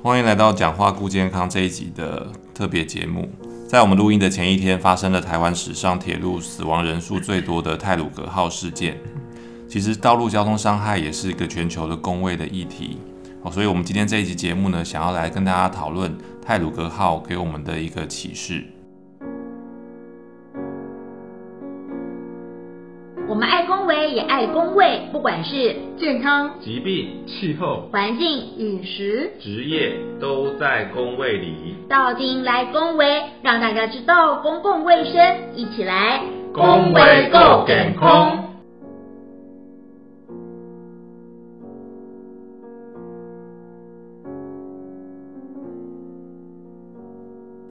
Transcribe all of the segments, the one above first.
欢迎来到讲话顾健康这一集的特别节目。在我们录音的前一天，发生了台湾史上铁路死亡人数最多的泰鲁格号事件。其实，道路交通伤害也是一个全球的公卫的议题。哦，所以我们今天这一集节目呢，想要来跟大家讨论泰鲁格号给我们的一个启示。也爱公卫，不管是健康、疾病、气候、环境、饮食、职业，都在公卫里。到丁来公卫，让大家知道公共卫生，一起来公卫够健康。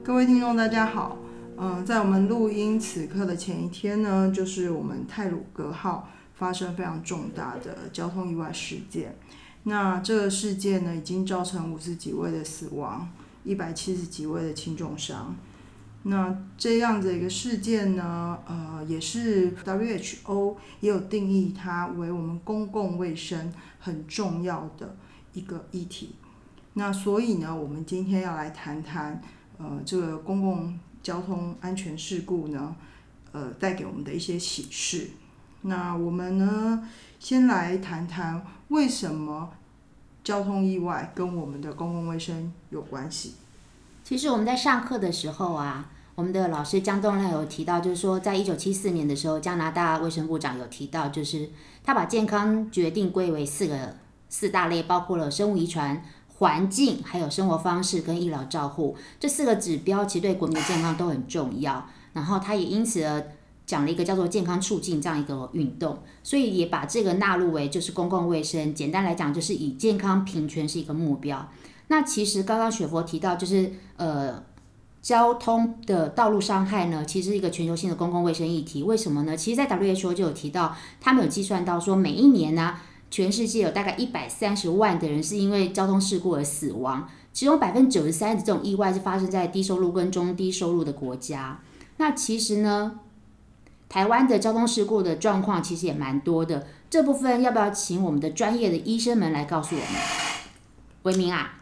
各位听众，大家好。嗯，在我们录音此刻的前一天呢，就是我们泰鲁格号发生非常重大的交通意外事件。那这个事件呢，已经造成五十几位的死亡，一百七十几位的轻重伤。那这样的一个事件呢，呃，也是 WHO 也有定义它为我们公共卫生很重要的一个议题。那所以呢，我们今天要来谈谈，呃，这个公共交通安全事故呢，呃，带给我们的一些启示。那我们呢，先来谈谈为什么交通意外跟我们的公共卫生有关系。其实我们在上课的时候啊，我们的老师江东亮有提到，就是说，在一九七四年的时候，加拿大卫生部长有提到，就是他把健康决定归为四个四大类，包括了生物遗传。环境、还有生活方式跟医疗照护这四个指标，其实对国民的健康都很重要。然后他也因此而讲了一个叫做健康促进这样一个运动，所以也把这个纳入为就是公共卫生。简单来讲，就是以健康平权是一个目标。那其实刚刚雪佛提到，就是呃交通的道路伤害呢，其实是一个全球性的公共卫生议题。为什么呢？其实，在 WHO 就有提到，他们有计算到说，每一年呢。全世界有大概一百三十万的人是因为交通事故而死亡，其中百分之九十三的这种意外是发生在低收入跟中低收入的国家。那其实呢，台湾的交通事故的状况其实也蛮多的。这部分要不要请我们的专业的医生们来告诉我们？维明啊，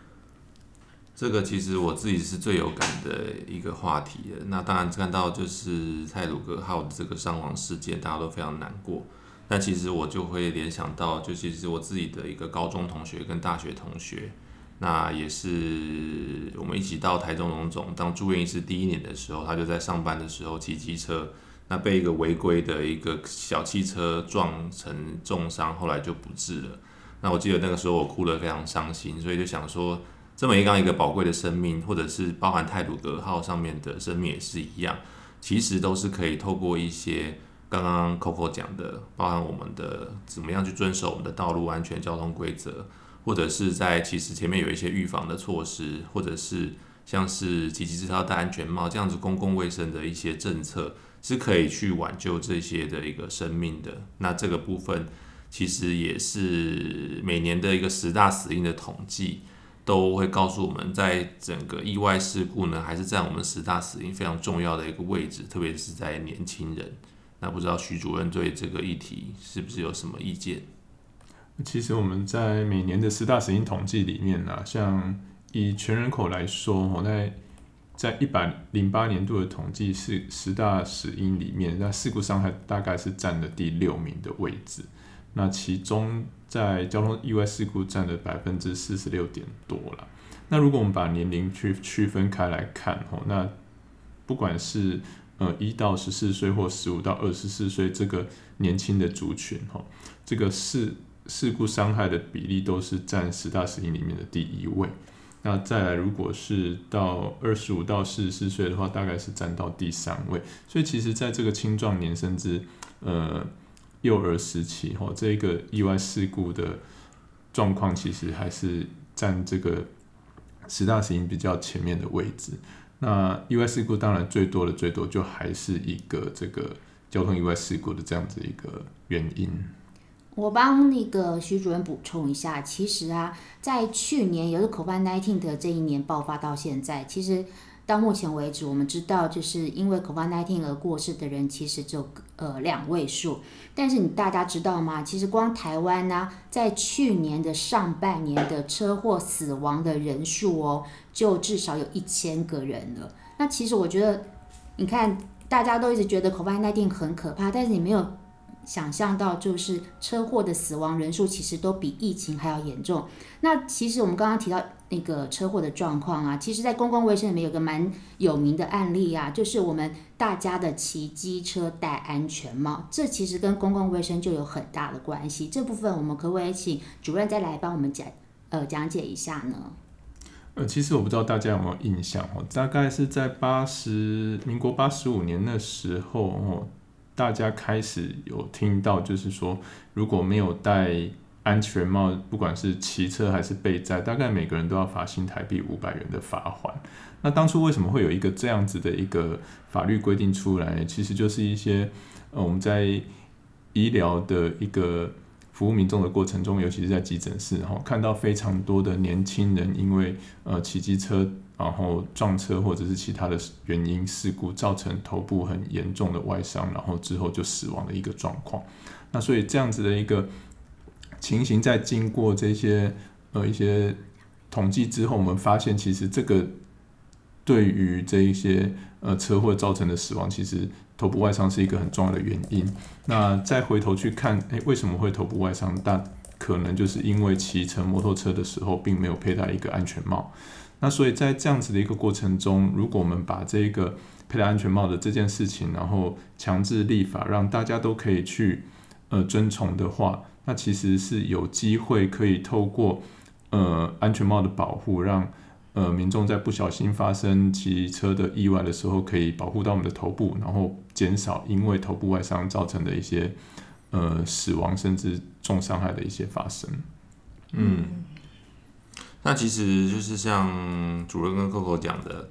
这个其实我自己是最有感的一个话题的。那当然看到就是泰鲁格号的这个伤亡事件，大家都非常难过。但其实我就会联想到，就其实我自己的一个高中同学跟大学同学，那也是我们一起到台中荣总当住院医师第一年的时候，他就在上班的时候骑机车，那被一个违规的一个小汽车撞成重伤，后来就不治了。那我记得那个时候我哭得非常伤心，所以就想说，这么一样一个宝贵的生命，或者是包含泰鲁格号上面的生命也是一样，其实都是可以透过一些。刚刚 Coco 讲的，包含我们的怎么样去遵守我们的道路安全交通规则，或者是在其实前面有一些预防的措施，或者是像是骑机车要戴安全帽这样子公共卫生的一些政策，是可以去挽救这些的一个生命的。那这个部分其实也是每年的一个十大死因的统计，都会告诉我们在整个意外事故呢，还是在我们十大死因非常重要的一个位置，特别是在年轻人。那不知道徐主任对这个议题是不是有什么意见？其实我们在每年的十大死因统计里面呢，像以全人口来说，我在在一百零八年度的统计是十大死因里面，那事故伤害大概是占了第六名的位置。那其中在交通意外事故占了百分之四十六点多了。那如果我们把年龄去区分开来看，哦，那不管是呃，一到十四岁或十五到二十四岁这个年轻的族群，哈，这个事事故伤害的比例都是占十大死因里面的第一位。那再来，如果是到二十五到四十四岁的话，大概是占到第三位。所以，其实在这个青壮年甚至呃幼儿时期，哈，这个意外事故的状况，其实还是占这个十大死因比较前面的位置。那意外事故当然最多的最多就还是一个这个交通意外事故的这样子一个原因。我帮那个徐主任补充一下，其实啊，在去年也是 COVID-19 的这一年爆发到现在，其实到目前为止，我们知道就是因为 COVID-19 而过世的人其实只有呃两位数。但是你大家知道吗？其实光台湾呢，在去年的上半年的车祸死亡的人数哦，就至少有一千个人了。那其实我觉得，你看大家都一直觉得 COVID-19 很可怕，但是你没有。想象到就是车祸的死亡人数其实都比疫情还要严重。那其实我们刚刚提到那个车祸的状况啊，其实在公共卫生里面有个蛮有名的案例啊，就是我们大家的骑机车戴安全帽，这其实跟公共卫生就有很大的关系。这部分我们可不可以请主任再来帮我们讲呃讲解一下呢？呃，其实我不知道大家有没有印象哦，大概是在八十民国八十五年那时候哦。大家开始有听到，就是说，如果没有戴安全帽，不管是骑车还是被载，大概每个人都要罚新台币五百元的罚款。那当初为什么会有一个这样子的一个法律规定出来？其实就是一些呃我们在医疗的一个服务民众的过程中，尤其是在急诊室，然后看到非常多的年轻人因为呃骑机车。然后撞车或者是其他的原因事故造成头部很严重的外伤，然后之后就死亡的一个状况。那所以这样子的一个情形，在经过这些呃一些统计之后，我们发现其实这个对于这一些呃车祸造成的死亡，其实头部外伤是一个很重要的原因。那再回头去看，诶，为什么会头部外伤？但可能就是因为骑乘摩托车的时候，并没有佩戴一个安全帽。那所以在这样子的一个过程中，如果我们把这个佩戴安全帽的这件事情，然后强制立法，让大家都可以去呃遵从的话，那其实是有机会可以透过呃安全帽的保护，让呃民众在不小心发生骑车的意外的时候，可以保护到我们的头部，然后减少因为头部外伤造成的一些呃死亡甚至重伤害的一些发生。嗯。那其实就是像主任跟 Coco 讲的，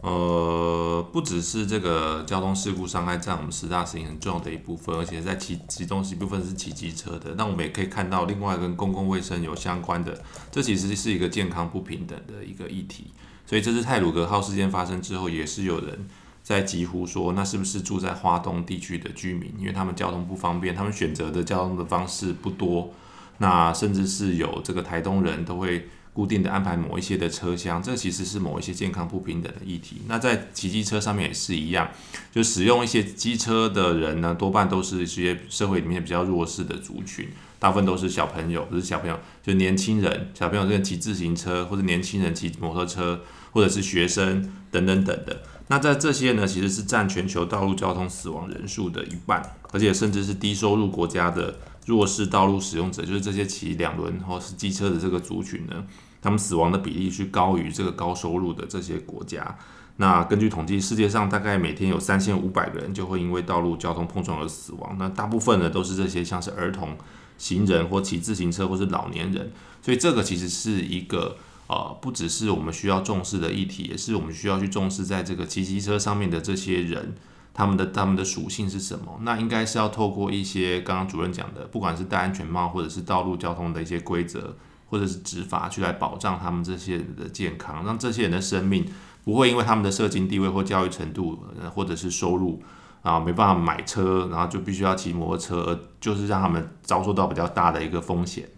呃，不只是这个交通事故伤害占我们十大死因很重要的一部分，而且在其其中一部分是骑机车的。那我们也可以看到，另外跟公共卫生有相关的，这其实是一个健康不平等的一个议题。所以这次泰鲁格号事件发生之后，也是有人在疾呼说，那是不是住在花东地区的居民，因为他们交通不方便，他们选择的交通的方式不多，那甚至是有这个台东人都会。固定的安排某一些的车厢，这其实是某一些健康不平等的议题。那在骑机车上面也是一样，就使用一些机车的人呢，多半都是一些社会里面比较弱势的族群，大部分都是小朋友，不是小朋友，就年轻人，小朋友在骑自行车，或者年轻人骑摩托车，或者是学生等等等的。那在这些呢，其实是占全球道路交通死亡人数的一半，而且甚至是低收入国家的弱势道路使用者，就是这些骑两轮或是机车的这个族群呢。他们死亡的比例是高于这个高收入的这些国家。那根据统计，世界上大概每天有三千五百个人就会因为道路交通碰撞而死亡。那大部分呢都是这些像是儿童、行人或骑自行车或是老年人。所以这个其实是一个呃，不只是我们需要重视的议题，也是我们需要去重视在这个骑机车上面的这些人，他们的他们的属性是什么？那应该是要透过一些刚刚主任讲的，不管是戴安全帽或者是道路交通的一些规则。或者是执法去来保障他们这些人的健康，让这些人的生命不会因为他们的社经地位或教育程度，或者是收入啊没办法买车，然后就必须要骑摩托车，就是让他们遭受到比较大的一个风险。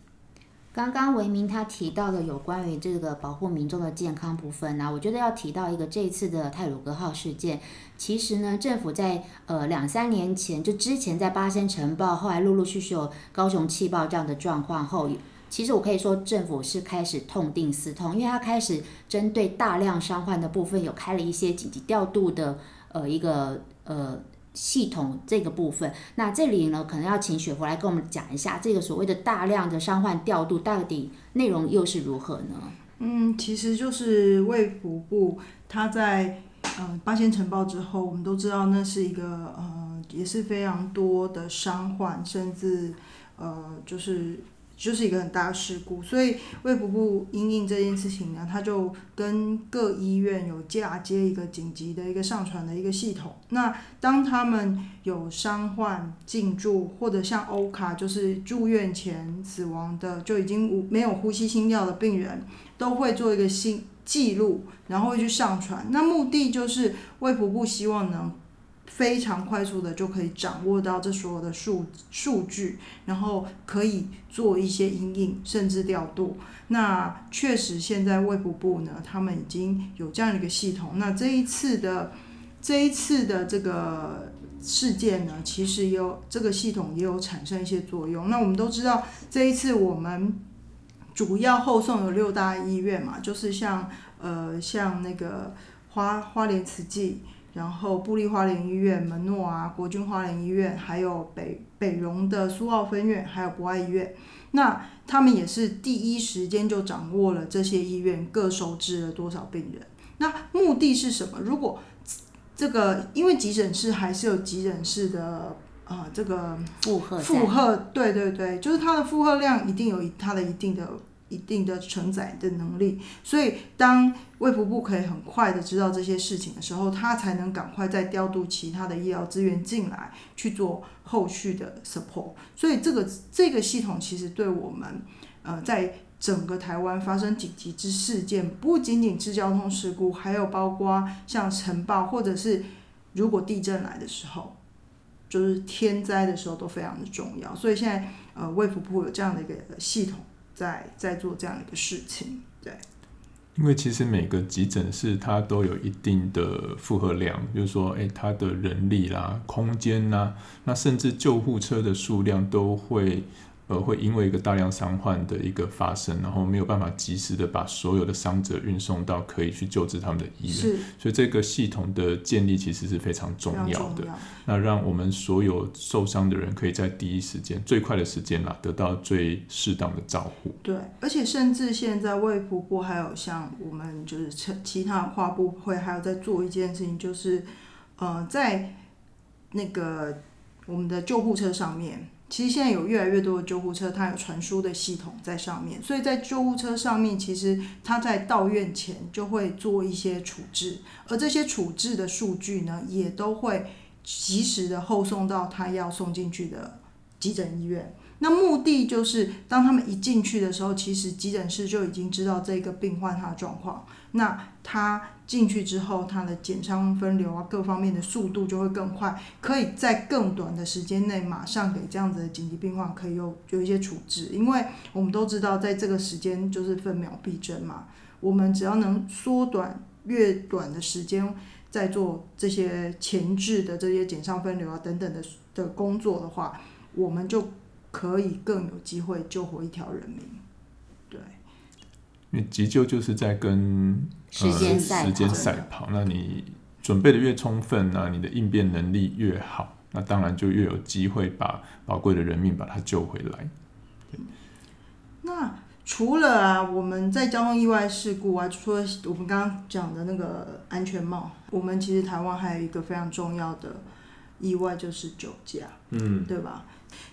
刚刚维明他提到的有关于这个保护民众的健康部分呢，我觉得要提到一个这次的泰鲁格号事件，其实呢政府在呃两三年前就之前在八仙城报，后来陆陆续续有高雄气爆这样的状况后。其实我可以说，政府是开始痛定思痛，因为他开始针对大量伤患的部分，有开了一些紧急调度的呃一个呃系统这个部分。那这里呢，可能要请雪佛来跟我们讲一下，这个所谓的大量的伤患调度到底内容又是如何呢？嗯，其实就是卫福部他在呃八仙城报之后，我们都知道那是一个呃也是非常多的伤患，甚至呃就是。就是一个很大的事故，所以卫福部因应这件事情呢，他就跟各医院有嫁接一个紧急的一个上传的一个系统。那当他们有伤患进驻，或者像欧卡就是住院前死亡的，就已经无没有呼吸心跳的病人，都会做一个心记录，然后会去上传。那目的就是卫福部希望能非常快速的就可以掌握到这所有的数数据，然后可以做一些阴影甚至调度。那确实现在卫福部呢，他们已经有这样的一个系统。那这一次的这一次的这个事件呢，其实也有这个系统也有产生一些作用。那我们都知道，这一次我们主要后送有六大医院嘛，就是像呃像那个花花莲慈济，然后布利花莲医院、门诺啊、国军花莲医院，还有北北荣的苏澳分院，还有博爱医院。那他们也是第一时间就掌握了这些医院各收治了多少病人。那目的是什么？如果这个因为急诊室还是有急诊室的啊、这个负荷负荷，对对对，就是它的负荷量一定有一它的一定的一定的承载的能力，所以当卫福部可以很快的知道这些事情的时候，他才能赶快再调度其他的医疗资源进来去做后续的 support。所以这个这个系统其实对我们呃在整个台湾发生紧急之事件，不仅仅是交通事故，还有包括像尘暴或者是如果地震来的时候。就是天灾的时候都非常的重要，所以现在呃卫福部有这样的一个系统在在做这样的一个事情，对，因为其实每个急诊室它都有一定的负荷量，就是说，诶，它的人力啦、空间啦，那甚至救护车的数量都会，呃，会因为一个大量伤患的一个发生，然后没有办法及时的把所有的伤者运送到可以去救治他们的医院，所以这个系统的建立其实是非常重要的。要。那让我们所有受伤的人可以在第一时间、最快的时间啦，得到最适当的照护。对，而且甚至现在卫福部还有像我们就是其其他的跨部会还有在做一件事情，就是呃在那个我们的救护车上面，其实现在有越来越多的救护车，它有传输的系统在上面，所以在救护车上面，其实它在到院前就会做一些处置，而这些处置的数据呢，也都会及时的后送到他要送进去的急诊医院。那目的就是，当他们一进去的时候，其实急诊室就已经知道这个病患他的状况。那他进去之后，他的减伤分流啊，各方面的速度就会更快，可以在更短的时间内马上给这样子的紧急病患可以有有一些处置。因为我们都知道，在这个时间就是分秒必争嘛，我们只要能缩短越短的时间，在做这些前置的这些减伤分流啊等等的的工作的话，我们就可以更有机会救活一条人命。对，因为急救就是在跟时间赛呃、时间跑赛跑，那你准备的越充分那你的应变能力越好，那当然就越有机会把宝贵的人命把它救回来。那除了啊，我们在交通意外事故啊，除了我们刚刚讲的那个安全帽，我们其实台湾还有一个非常重要的意外就是酒驾，嗯，对吧？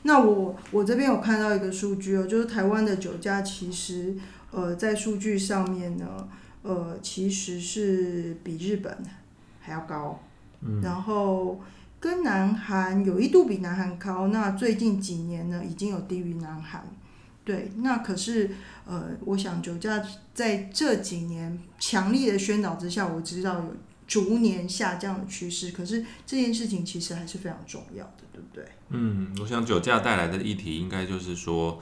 那我我这边有看到一个数据哦，就是台湾的酒驾其实呃在数据上面呢，呃其实是比日本还要高，嗯然后跟南韩有一度比南韩高，那最近几年呢已经有低于南韩。对，那可是呃，我想酒驾在这几年强力的宣导之下，我知道有逐年下降的趋势。可是这件事情其实还是非常重要的，对不对？嗯，我想酒驾带来的议题应该就是说，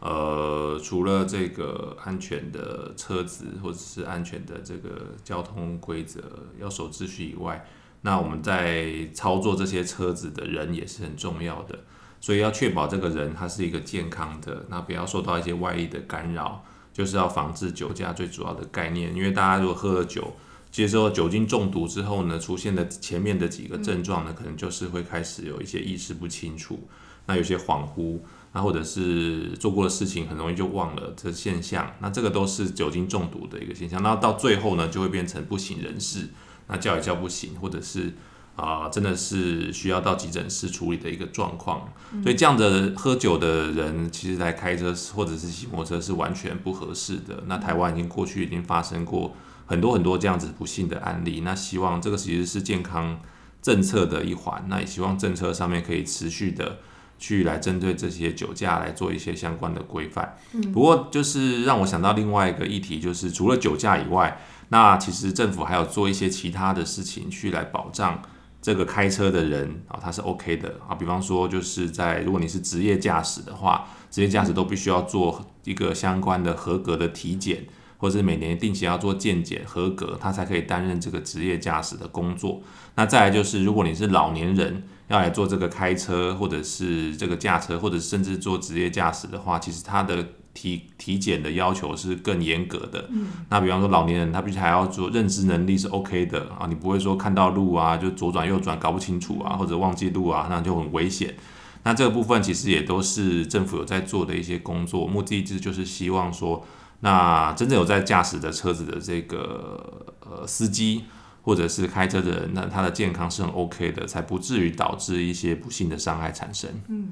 呃，除了这个安全的车子或者是安全的这个交通规则要守秩序以外，那我们在操作这些车子的人也是很重要的，所以要确保这个人他是一个健康的，那不要受到一些外力的干扰，就是要防治酒驾最主要的概念。因为大家如果喝了酒，接受酒精中毒之后呢，出现的前面的几个症状呢，可能就是会开始有一些意识不清楚，那有些恍惚，那或者是做过的事情很容易就忘了这现象，那这个都是酒精中毒的一个现象。那到最后呢，就会变成不省人事，那叫也叫不醒，或者是啊、真的是需要到急诊室处理的一个状况。所以这样的喝酒的人，其实来开车或者是骑摩托车是完全不合适的。那台湾已经过去已经发生过很多很多这样子不幸的案例。那希望这个其实是健康政策的一环，那也希望政策上面可以持续的去来针对这些酒驾来做一些相关的规范。嗯不过就是让我想到另外一个议题，就是除了酒驾以外，那其实政府还有做一些其他的事情去来保障这个开车的人啊，他是 OK 的啊。比方说就是在如果你是职业驾驶的话，职业驾驶都必须要做一个相关的合格的体检。或者是每年定期要做健检合格，他才可以担任这个职业驾驶的工作。那再来就是，如果你是老年人要来做这个开车，或者是这个驾车，或者甚至做职业驾驶的话，其实他的体体检的要求是更严格的。嗯。那比方说老年人，他必须还要做认知能力是 OK 的啊，你不会说看到路啊就左转右转搞不清楚啊，或者忘记路啊，那就很危险。那这个部分其实也都是政府有在做的一些工作，目的之就是希望说。那真正有在驾驶的车子的这个呃司机或者是开车的人，那他的健康是很 OK 的，才不至于导致一些不幸的伤害产生。嗯，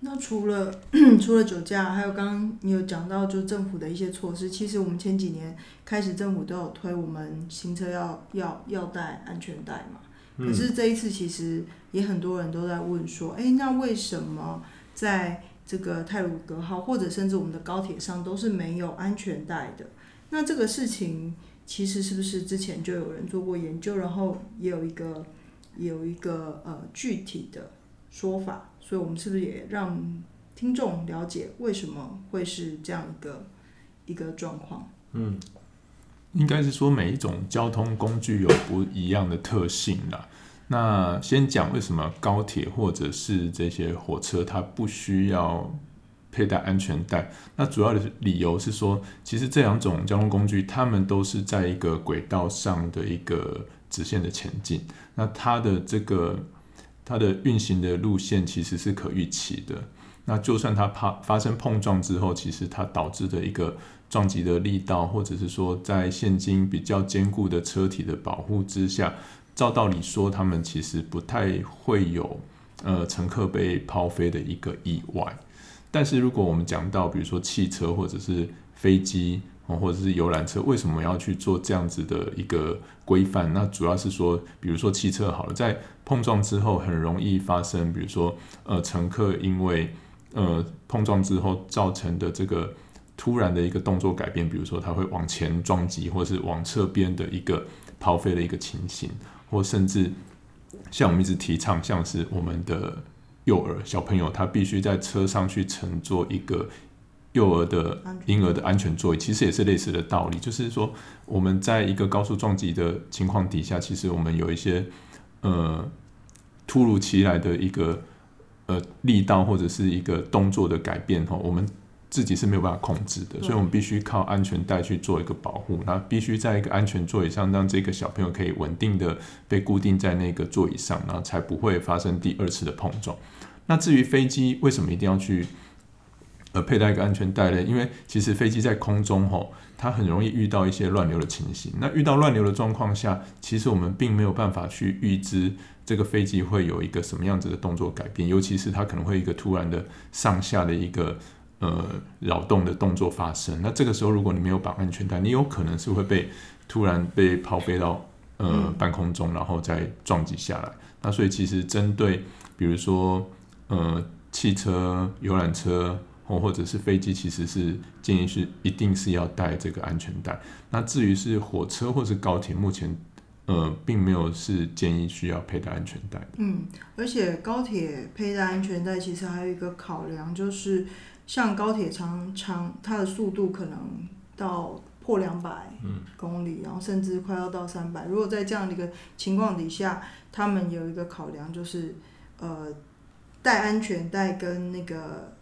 那除了 除了酒驾，还有刚刚你有讲到，就政府的一些措施。其实我们前几年开始，政府都有推我们行车要要要戴安全带嘛。可是这一次，其实也很多人都在问说，哎，那为什么在这个泰鲁格号，或者甚至我们的高铁上都是没有安全带的。那这个事情其实是不是之前就有人做过研究，然后也有一个有一个呃具体的说法？所以我们是不是也让听众了解为什么会是这样一个一个状况？嗯，应该是说每一种交通工具有不一样的特性啦。那先讲为什么高铁或者是这些火车它不需要佩戴安全带？那主要的理由是说，其实这两种交通工具，它们都是在一个轨道上的一个直线的前进。那它的这个它的运行的路线其实是可预期的。那就算它怕发生碰撞之后，其实它导致的一个撞击的力道，或者是说在现今比较坚固的车体的保护之下。照道理说，他们其实不太会有呃乘客被抛飞的一个意外。但是如果我们讲到，比如说汽车或者是飞机或者是游览车，为什么要去做这样子的一个规范？那主要是说，比如说汽车好了，在碰撞之后很容易发生，比如说呃乘客因为呃碰撞之后造成的这个突然的一个动作改变，比如说他会往前撞击，或者是往侧边的一个抛飞的一个情形。或甚至像我们一直提倡，像是我们的幼儿小朋友，他必须在车上去乘坐一个幼儿的婴儿的安全座椅，其实也是类似的道理。就是说，我们在一个高速撞击的情况底下，其实我们有一些呃突如其来的一个呃力道或者是一个动作的改变哈，我们。自己是没有办法控制的，所以我们必须靠安全带去做一个保护。那必须在一个安全座椅上，让这个小朋友可以稳定的被固定在那个座椅上，然后才不会发生第二次的碰撞。那至于飞机为什么一定要去呃佩戴一个安全带呢？因为其实飞机在空中吼，它很容易遇到一些乱流的情形。那遇到乱流的状况下，其实我们并没有办法去预知这个飞机会有一个什么样子的动作改变，尤其是它可能会一个突然的上下的一个。呃，扰动的动作发生，那这个时候如果你没有绑安全带，你有可能是会被突然被抛飞到呃半空中，然后再撞击下来。那所以其实针对比如说呃汽车、游览车或或者是飞机，其实是建议是一定是要带这个安全带。那至于是火车或是高铁，目前呃并没有是建议需要佩戴安全带。嗯，而且高铁佩戴安全带其实还有一个考量就是。像高铁长长，它的速度可能到破两百公里，然后甚至快要到三百。如果在这样的一个情况底下，他们有一个考量就是，呃，带安全带跟那个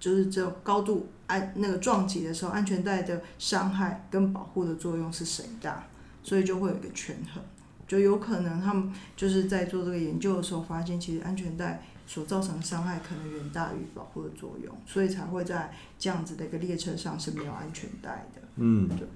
就是这高度安那个撞击的时候，安全带的伤害跟保护的作用是谁大，所以就会有一个权衡，就有可能他们就是在做这个研究的时候发现，其实安全带。所造成的伤害可能远大于保护的作用，所以才会在这样子的一个列车上是没有安全带的。嗯，对。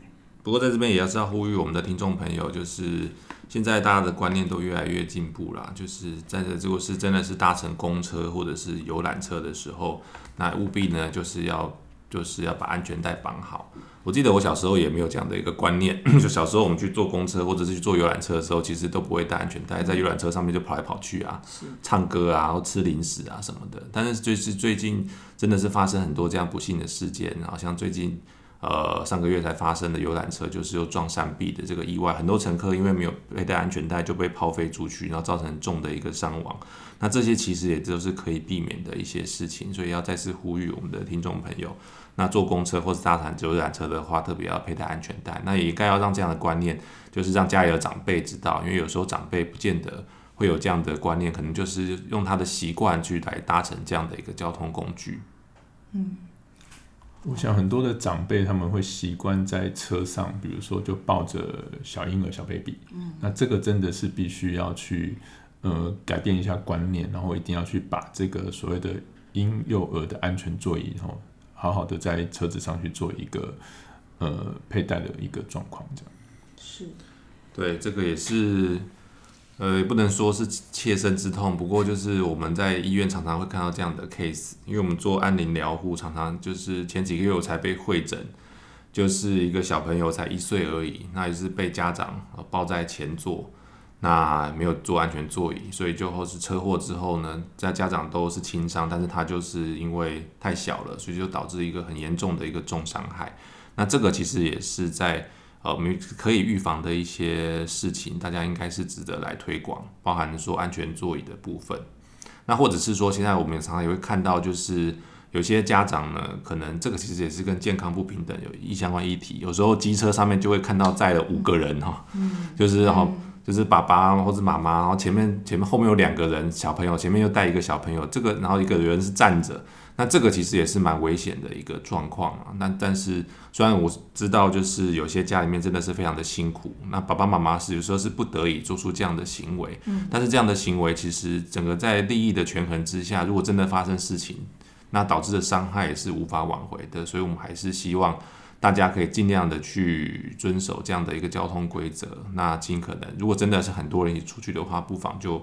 不过在这边也要是要呼吁我们的听众朋友，就是现在大家的观念都越来越进步啦，就是在这如果是真的是搭乘公车或者是游览车的时候，那务必呢就是要就是要把安全带绑好。我记得我小时候也没有这样的一个观念，就小时候我们去坐公车或者是去坐游览车的时候，其实都不会戴安全带，在游览车上面就跑来跑去啊，唱歌啊，或吃零食啊什么的。但是就是最近真的是发生很多这样不幸的事件，好像最近。呃，上个月才发生的游览车就是又撞山壁的这个意外，很多乘客因为没有佩戴安全带就被抛飞出去，然后造成很重的一个伤亡。那这些其实也都是可以避免的一些事情，所以要再次呼吁我们的听众朋友，那坐公车或是搭乘游览车的话，特别要佩戴安全带。那也应该要让这样的观念，就是让家里的长辈知道，因为有时候长辈不见得会有这样的观念，可能就是用他的习惯去来搭乘这样的一个交通工具。嗯。我想很多的长辈他们会习惯在车上，比如说就抱着小婴儿、小 baby，嗯，那这个真的是必须要去呃改变一下观念，然后一定要去把这个所谓的婴幼儿的安全座椅，然后好好的在车子上去做一个呃佩戴的一个状况，这样是，对，这个也是。呃，也不能说是切身之痛，不过就是我们在医院常常会看到这样的 case，因为我们做安宁疗护，常常就是前几个月我才被会诊，就是一个小朋友才一岁而已，那也是被家长抱在前座，那没有坐安全座椅，所以最后是车祸之后呢，在家长都是轻伤，但是他就是因为太小了，所以就导致一个很严重的一个重伤害，那这个其实也是在。呃，我们可以预防的一些事情，大家应该是值得来推广，包含说安全座椅的部分。那或者是说，现在我们常常也会看到，就是有些家长呢，可能这个其实也是跟健康不平等有一相关议题。有时候机车上面就会看到载了五个人哈，嗯，就是然后就是爸爸或者妈妈，然后前面前面后面有两个人小朋友，前面又带一个小朋友，这个然后一个人是站着。那这个其实也是蛮危险的一个状况啊。那但是虽然我知道，就是有些家里面真的是非常的辛苦，那爸爸妈妈是有时候是不得已做出这样的行为。嗯。但是这样的行为其实整个在利益的权衡之下，如果真的发生事情，那导致的伤害也是无法挽回的。所以我们还是希望大家可以尽量的去遵守这样的一个交通规则。那尽可能，如果真的是很多人一起出去的话，不妨就。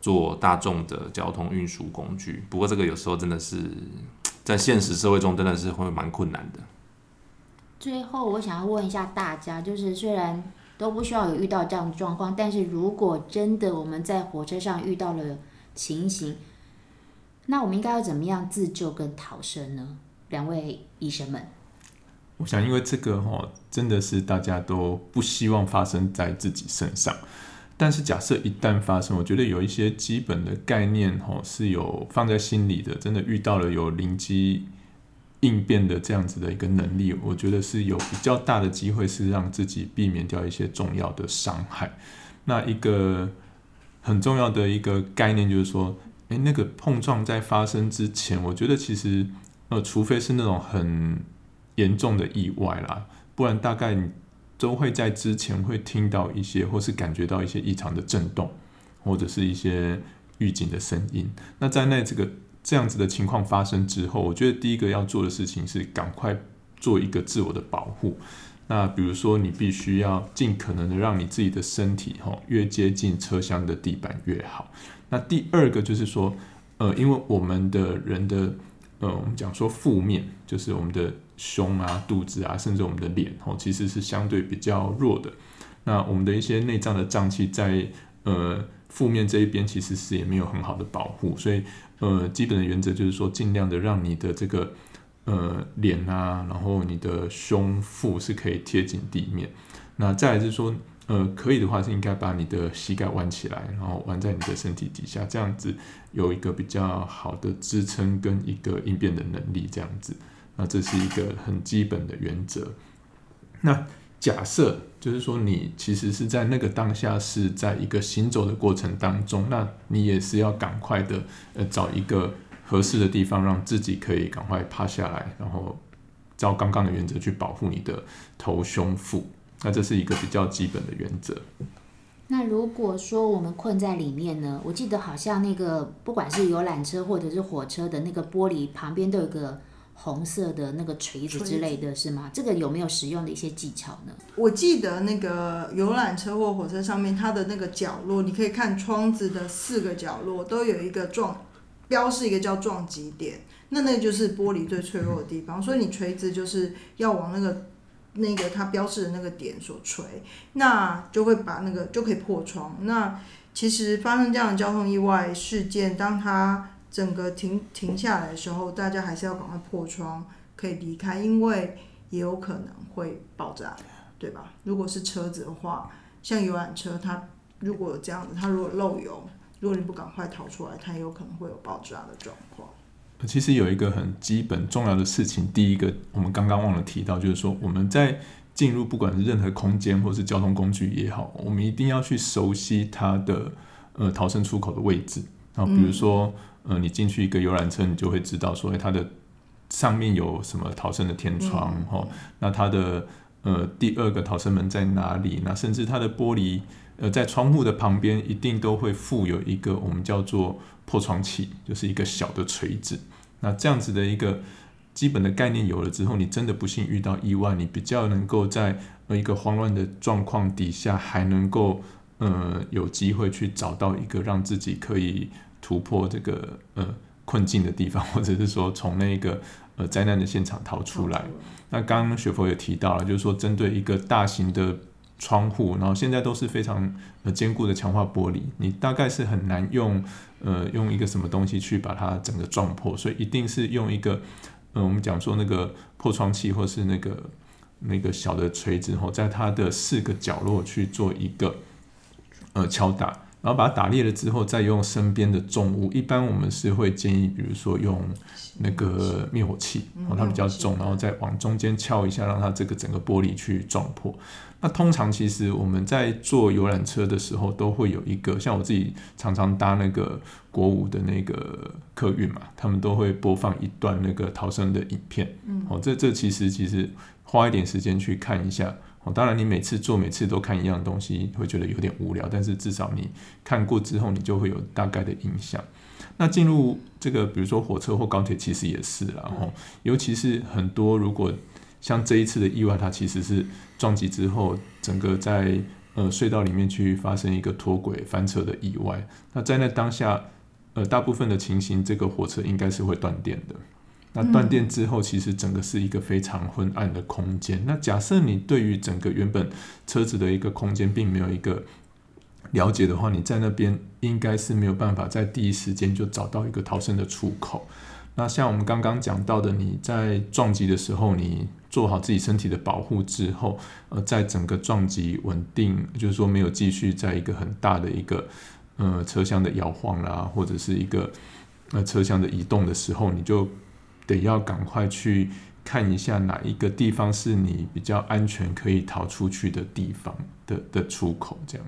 做大众的交通运输工具，不过这个有时候真的是 在现实社会中真的是会蛮困难的。最后，我想要问一下大家，就是虽然都不需要有遇到这样的状况，但是如果真的我们在火车上遇到了情形，那我们应该要怎么样自救跟逃生呢？两位医生们，我想，因为这个哈，真的是大家都不希望发生在自己身上。但是假设一旦发生，我觉得有一些基本的概念吼是有放在心里的。真的遇到了有灵机应变的这样子的一个能力，我觉得是有比较大的机会是让自己避免掉一些重要的伤害。那一个很重要的一个概念就是说，诶，那个碰撞在发生之前，我觉得其实呃，除非是那种很严重的意外啦，不然大概。都会在之前会听到一些，或是感觉到一些异常的震动，或者是一些预警的声音。那在那这个这样子的情况发生之后，我觉得第一个要做的事情是赶快做一个自我的保护。那比如说，你必须要尽可能的让你自己的身体哈越接近车厢的地板越好。那第二个就是说，呃，因为我们的人的呃，我们讲说负面就是我们的。胸啊、肚子啊，甚至我们的脸哦，其实是相对比较弱的。那我们的一些内脏的脏器在呃负面这一边，其实是也没有很好的保护。所以呃，基本的原则就是说，尽量的让你的这个呃脸啊，然后你的胸腹是可以贴紧地面。那再来是说，呃，可以的话是应该把你的膝盖弯起来，然后弯在你的身体底下，这样子有一个比较好的支撑跟一个应变的能力，这样子。那这是一个很基本的原则。那假设就是说，你其实是在那个当下是在一个行走的过程当中，那你也是要赶快的呃找一个合适的地方，让自己可以赶快趴下来，然后照刚刚的原则去保护你的头胸腹。那这是一个比较基本的原则。那如果说我们困在里面呢？我记得好像那个不管是游览车或者是火车的那个玻璃旁边都有个。红色的那个锤子之类的是吗？这个有没有使用的一些技巧呢？我记得那个游览车或火车上面，它的那个角落，你可以看窗子的四个角落都有一个撞标示，一个叫撞击点，那那个就是玻璃最脆弱的地方，所以你锤子就是要往那个那个它标示的那个点所锤，那就会把那个就可以破窗。那其实发生这样的交通意外事件，当它整个停停下来的时候，大家还是要赶快破窗，可以离开，因为也有可能会爆炸，对吧？如果是车子的话，像游览车，它如果有这样子，它如果漏油，如果你不赶快逃出来，它也有可能会有爆炸的状况。其实有一个很基本重要的事情，第一个我们刚刚忘了提到，就是说我们在进入不管是任何空间或是交通工具也好，我们一定要去熟悉它的呃逃生出口的位置。然后比如说呃你进去一个游览车，你就会知道说它的上面有什么逃生的天窗哈，那它的呃第二个逃生门在哪里？那甚至它的玻璃呃在窗户的旁边一定都会附有一个我们叫做破窗器，就是一个小的锤子。那这样子的一个基本的概念有了之后，你真的不幸遇到意外，你比较能够在呃一个慌乱的状况底下，还能够呃有机会去找到一个让自己可以突破这个呃困境的地方，或者是说从那个呃灾难的现场逃出来。那刚刚雪佛也提到了，就是说针对一个大型的窗户，然后现在都是非常呃坚固的强化玻璃，你大概是很难用。呃，用一个什么东西去把它整个撞破，所以一定是用一个，呃，我们讲说那个破窗器，或是那个那个小的锤子，后在它的四个角落去做一个呃敲打，然后把它打裂了之后，再用身边的重物，一般我们是会建议，比如说用那个灭火器，哦，它比较重，然后再往中间敲一下，让它这个整个玻璃去撞破。那通常其实我们在坐游览车的时候，都会有一个像我自己常常搭那个国五的那个客运嘛，他们都会播放一段那个逃生的影片。嗯，哦，这这其实其实花一点时间去看一下。哦，当然你每次做每次都看一样东西，会觉得有点无聊，但是至少你看过之后，你就会有大概的印象。那进入这个比如说火车或高铁，其实也是然后尤其是很多如果。像这一次的意外，它其实是撞击之后，整个在呃隧道里面去发生一个脱轨翻车的意外。那在那当下，呃，大部分的情形，这个火车应该是会断电的。那断电之后，其实整个是一个非常昏暗的空间。那假设你对于整个原本车子的一个空间并没有一个了解的话，你在那边应该是没有办法在第一时间就找到一个逃生的出口。那像我们刚刚讲到的，你在撞击的时候，你做好自己身体的保护之后，呃，在整个撞击稳定，就是说没有继续在一个很大的一个呃车厢的摇晃啦，或者是一个呃车厢的移动的时候，你就得要赶快去看一下哪一个地方是你比较安全可以逃出去的地方的的出口，这样。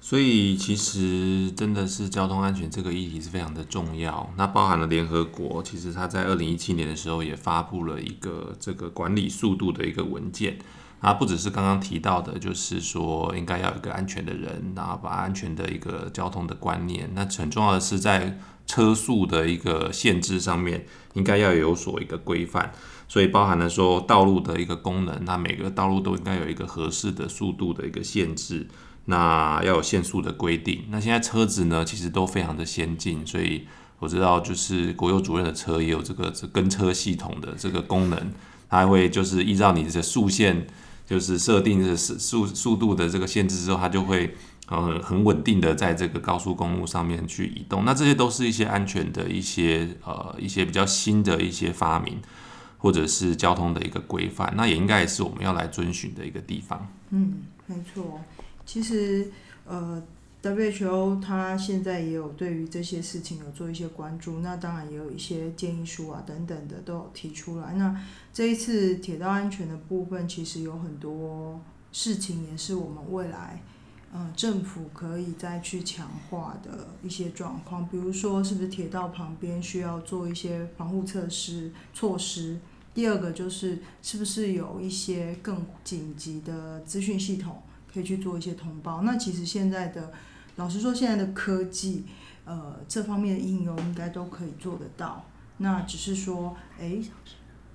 所以其实真的是交通安全这个议题是非常的重要。那包含了联合国，其实它在二零一七年的时候也发布了一个这个管理速度的一个文件。啊不只是刚刚提到的，就是说应该要有一个安全的人，然后把安全的一个交通的观念。那很重要的是在车速的一个限制上面，应该要有所一个规范。所以包含了说道路的一个功能，那每个道路都应该有一个合适的速度的一个限制。那要有限速的规定。那现在车子呢，其实都非常的先进，所以我知道，就是国有主任的车也有这个跟车系统的这个功能，它会就是依照你的速线，就是设定的速速度的这个限制之后，它就会呃很稳定的在这个高速公路上面去移动。那这些都是一些安全的一些呃一些比较新的一些发明，或者是交通的一个规范。那也应该也是我们要来遵循的一个地方。嗯，没错。其实，呃，WHO 它现在也有对于这些事情有做一些关注，那当然也有一些建议书啊等等的都有提出来。那这一次铁道安全的部分，其实有很多事情也是我们未来，呃，政府可以再去强化的一些状况，比如说是不是铁道旁边需要做一些防护措施措施。第二个就是是不是有一些更紧急的资讯系统。可以去做一些通报。那其实现在的，老实说，现在的科技，呃，这方面的应用应该都可以做得到。那只是说，哎，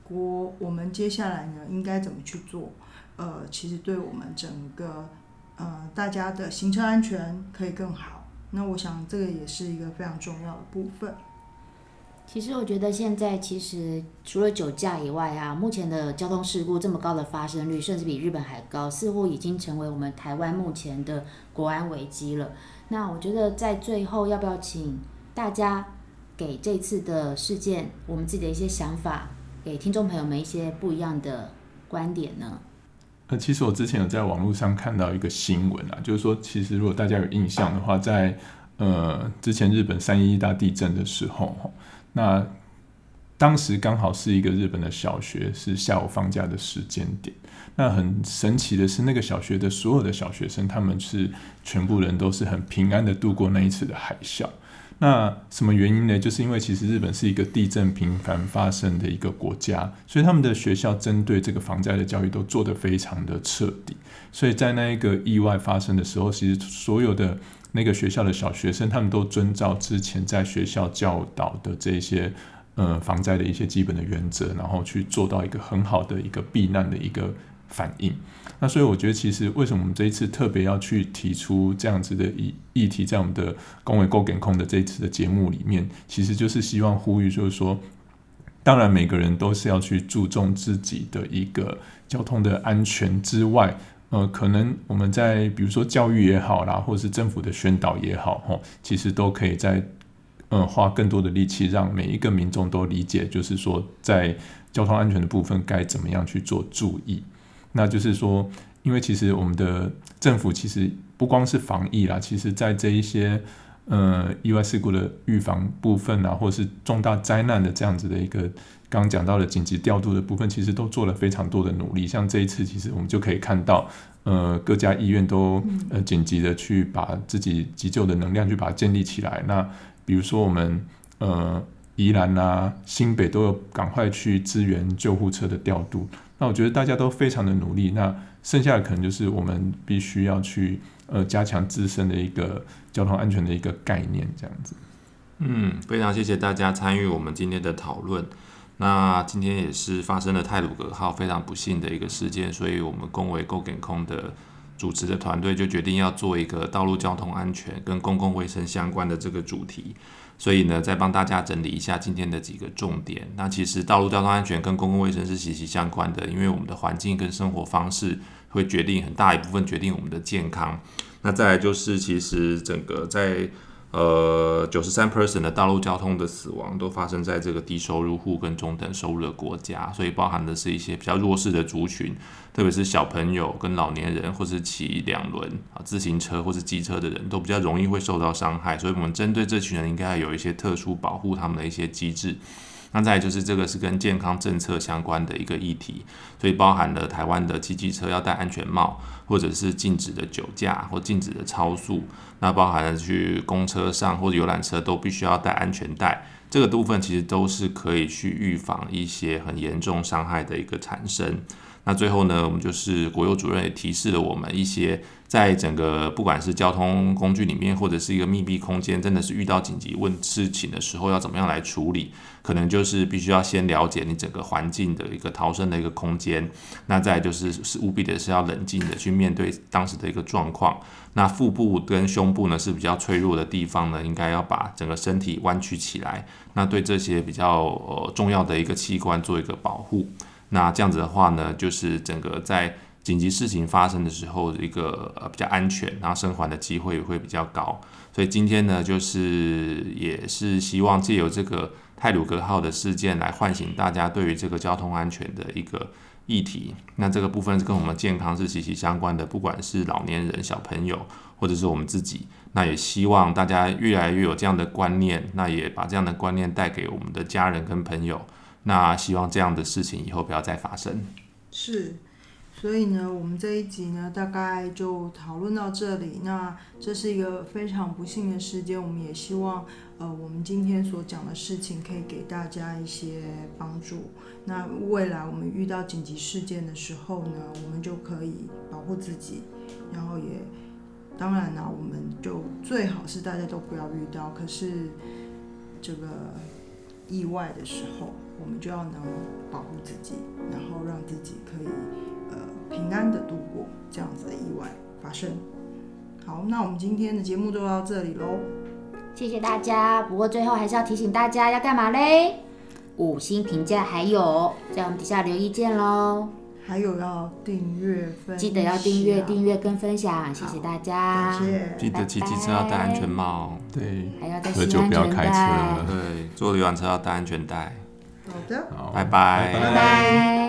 国我们接下来呢，应该怎么去做？呃，其实对我们整个，呃，大家的行车安全可以更好。那我想这个也是一个非常重要的部分。其实我觉得现在其实除了酒驾以外啊，目前的交通事故这么高的发生率，甚至比日本还高，似乎已经成为我们台湾目前的国安危机了。那我觉得在最后，要不要请大家给这次的事件我们自己的一些想法，给听众朋友们一些不一样的观点呢？呃，其实我之前有在网络上看到一个新闻啊，就是说，其实如果大家有印象的话，在呃之前日本三一一大地震的时候，那当时刚好是一个日本的小学是下午放假的时间点。那很神奇的是，那个小学的所有的小学生，他们是全部人都是很平安的度过那一次的海啸。那什么原因呢？就是因为其实日本是一个地震频繁发生的一个国家，所以他们的学校针对这个防灾的教育都做得非常的彻底。所以在那一个意外发生的时候，其实所有的那个学校的小学生，他们都遵照之前在学校教导的这些呃防灾的一些基本的原则，然后去做到一个很好的一个避难的一个反应。那所以我觉得，其实为什么我们这一次特别要去提出这样子的议议题，在我们的公维够给控的这一次的节目里面，其实就是希望呼吁，就是说，当然每个人都是要去注重自己的一个交通的安全之外，呃，可能我们在比如说教育也好啦，或者是政府的宣导也好，吼，其实都可以在呃花更多的力气，让每一个民众都理解，就是说在交通安全的部分该怎么样去做注意。那就是说，因为其实我们的政府其实不光是防疫啦，其实在这一些呃意外事故的预防部分啊，或是重大灾难的这样子的一个刚刚讲到的紧急调度的部分，其实都做了非常多的努力。像这一次，其实我们就可以看到，呃，各家医院都呃紧急的去把自己急救的能量去把它建立起来。那比如说我们呃宜兰啊、新北都有赶快去支援救护车的调度。那我觉得大家都非常的努力，那剩下的可能就是我们必须要去呃加强自身的一个交通安全的一个概念，这样子。嗯，非常谢谢大家参与我们今天的讨论。那今天也是发生了泰鲁格号非常不幸的一个事件，所以我们公维够给空的主持的团队就决定要做一个道路交通安全跟公共卫生相关的这个主题。所以呢，再帮大家整理一下今天的几个重点。那其实道路交通安全跟公共卫生是息息相关的，因为我们的环境跟生活方式会决定很大一部分决定我们的健康。那再来就是，其实整个在呃，九十三 percent 的道路交通的死亡都发生在这个低收入户跟中等收入的国家，所以包含的是一些比较弱势的族群，特别是小朋友跟老年人，或是骑两轮啊自行车或是机车的人都比较容易会受到伤害，所以我们针对这群人应该有一些特殊保护他们的一些机制。那再就是这个是跟健康政策相关的一个议题，所以包含了台湾的骑机车要戴安全帽，或者是禁止的酒驾或禁止的超速，那包含了去公车上或者游览车都必须要戴安全带，这个部分其实都是可以去预防一些很严重伤害的一个产生。那最后呢，我们就是国有主任也提示了我们一些。在整个不管是交通工具里面，或者是一个密闭空间，真的是遇到紧急问事情的时候，要怎么样来处理？可能就是必须要先了解你整个环境的一个逃生的一个空间。那再就是是务必的是要冷静的去面对当时的一个状况。那腹部跟胸部呢是比较脆弱的地方呢，应该要把整个身体弯曲起来。那对这些比较呃重要的一个器官做一个保护。那这样子的话呢，就是整个在。紧急事情发生的时候，一个呃比较安全，然后生还的机会也会比较高。所以今天呢，就是也是希望借由这个泰鲁格号的事件来唤醒大家对于这个交通安全的一个议题。那这个部分是跟我们健康是息息相关的，不管是老年人、小朋友，或者是我们自己。那也希望大家越来越有这样的观念，那也把这样的观念带给我们的家人跟朋友。那希望这样的事情以后不要再发生。是。所以呢，我们这一集呢，大概就讨论到这里。那这是一个非常不幸的事件，我们也希望，呃，我们今天所讲的事情可以给大家一些帮助。那未来我们遇到紧急事件的时候呢，我们就可以保护自己，然后也，当然呢，我们就最好是大家都不要遇到。可是这个意外的时候，我们就要能保护自己，然后让自己可以。平安的度过这样子的意外发生。好，那我们今天的节目就到这里喽，谢谢大家。不过最后还是要提醒大家要干嘛嘞？五星评价，还有在我们底下留意见喽。还有要订阅分享，记得要订阅、订阅跟分享，谢谢大家。感谢。记得骑机车要戴安全帽，对，还要戴喝系安全酒不要开带。车。对，坐游览车要戴安全带。好的。好，拜拜拜拜拜。